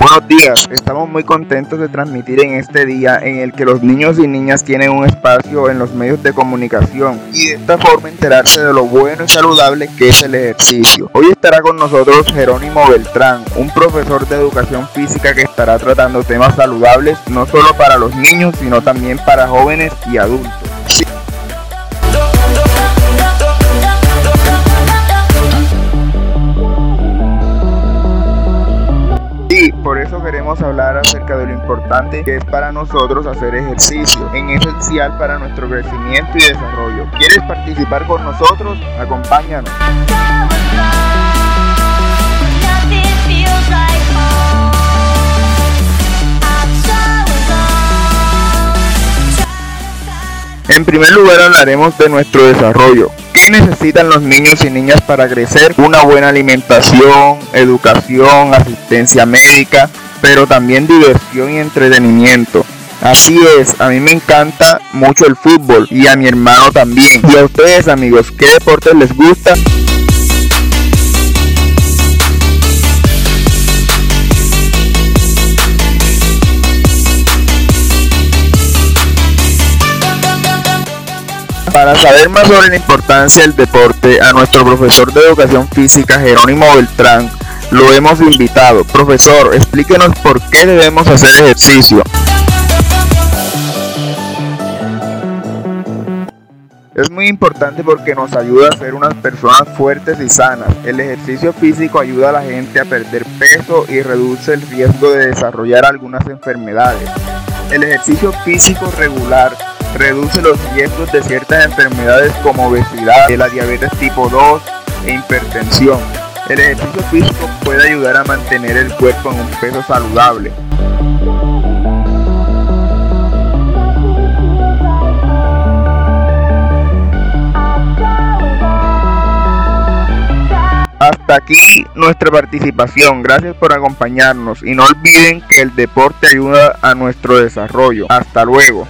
Buenos días, estamos muy contentos de transmitir en este día en el que los niños y niñas tienen un espacio en los medios de comunicación y de esta forma enterarse de lo bueno y saludable que es el ejercicio. Hoy estará con nosotros Jerónimo Beltrán, un profesor de educación física que estará tratando temas saludables no solo para los niños sino también para jóvenes y adultos. Por eso queremos hablar acerca de lo importante que es para nosotros hacer ejercicio, en esencial para nuestro crecimiento y desarrollo. ¿Quieres participar con nosotros? Acompáñanos. En primer lugar hablaremos de nuestro desarrollo. ¿Qué necesitan los niños y niñas para crecer? Una buena alimentación, educación, asistencia médica, pero también diversión y entretenimiento. Así es, a mí me encanta mucho el fútbol y a mi hermano también. Y a ustedes amigos, ¿qué deportes les gusta? Para saber más sobre la importancia del deporte, a nuestro profesor de educación física Jerónimo Beltrán lo hemos invitado. Profesor, explíquenos por qué debemos hacer ejercicio. Es muy importante porque nos ayuda a ser unas personas fuertes y sanas. El ejercicio físico ayuda a la gente a perder peso y reduce el riesgo de desarrollar algunas enfermedades. El ejercicio físico regular reduce los riesgos de ciertas enfermedades como obesidad, la diabetes tipo 2 e hipertensión. El ejercicio físico puede ayudar a mantener el cuerpo en un peso saludable. Hasta aquí nuestra participación. Gracias por acompañarnos y no olviden que el deporte ayuda a nuestro desarrollo. Hasta luego.